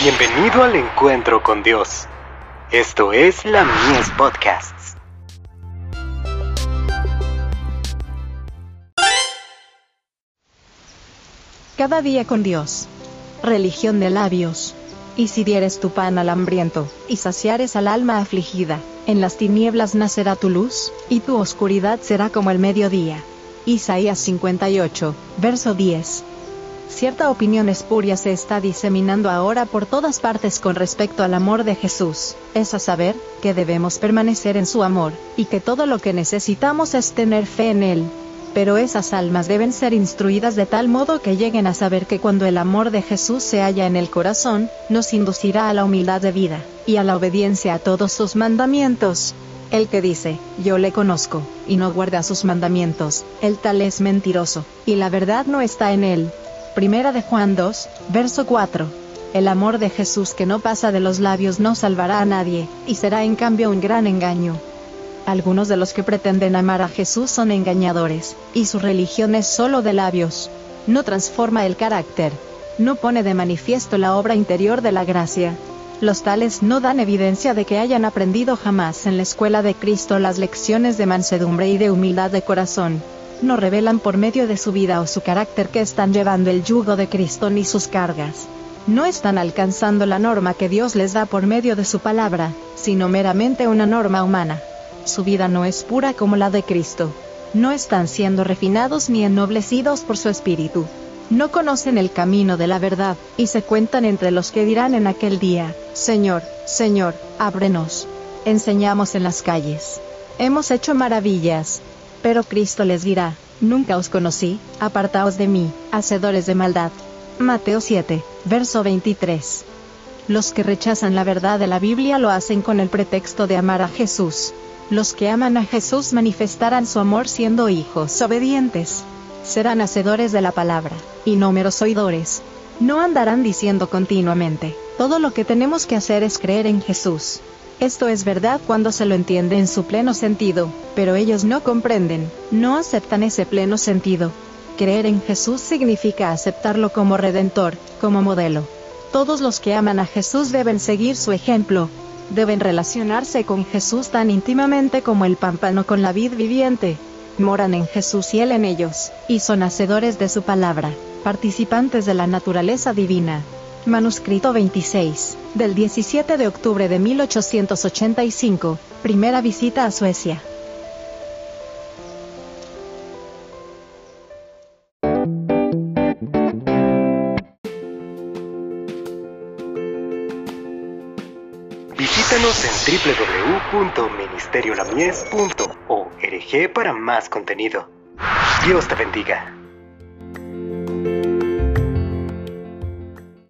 Bienvenido al encuentro con Dios. Esto es la Mies Podcasts. Cada día con Dios. Religión de labios. Y si dieres tu pan al hambriento, y saciares al alma afligida, en las tinieblas nacerá tu luz, y tu oscuridad será como el mediodía. Isaías 58, verso 10. Cierta opinión espuria se está diseminando ahora por todas partes con respecto al amor de Jesús, es a saber, que debemos permanecer en su amor, y que todo lo que necesitamos es tener fe en Él. Pero esas almas deben ser instruidas de tal modo que lleguen a saber que cuando el amor de Jesús se halla en el corazón, nos inducirá a la humildad de vida, y a la obediencia a todos sus mandamientos. El que dice, yo le conozco, y no guarda sus mandamientos, el tal es mentiroso, y la verdad no está en él. Primera de Juan 2, verso 4. El amor de Jesús que no pasa de los labios no salvará a nadie, y será en cambio un gran engaño. Algunos de los que pretenden amar a Jesús son engañadores, y su religión es solo de labios. No transforma el carácter. No pone de manifiesto la obra interior de la gracia. Los tales no dan evidencia de que hayan aprendido jamás en la escuela de Cristo las lecciones de mansedumbre y de humildad de corazón no revelan por medio de su vida o su carácter que están llevando el yugo de Cristo ni sus cargas. No están alcanzando la norma que Dios les da por medio de su palabra, sino meramente una norma humana. Su vida no es pura como la de Cristo. No están siendo refinados ni ennoblecidos por su espíritu. No conocen el camino de la verdad, y se cuentan entre los que dirán en aquel día, Señor, Señor, ábrenos. Enseñamos en las calles. Hemos hecho maravillas, pero Cristo les dirá, Nunca os conocí, apartaos de mí, hacedores de maldad. Mateo 7, verso 23. Los que rechazan la verdad de la Biblia lo hacen con el pretexto de amar a Jesús. Los que aman a Jesús manifestarán su amor siendo hijos obedientes. Serán hacedores de la palabra, y no meros oidores. No andarán diciendo continuamente, todo lo que tenemos que hacer es creer en Jesús. Esto es verdad cuando se lo entiende en su pleno sentido, pero ellos no comprenden, no aceptan ese pleno sentido. Creer en Jesús significa aceptarlo como redentor, como modelo. Todos los que aman a Jesús deben seguir su ejemplo, deben relacionarse con Jesús tan íntimamente como el pámpano con la vid viviente. Moran en Jesús y Él en ellos, y son hacedores de su palabra, participantes de la naturaleza divina. Manuscrito 26, del 17 de octubre de 1885, primera visita a Suecia. Visítanos en www.ministeriolamies.org para más contenido. Dios te bendiga.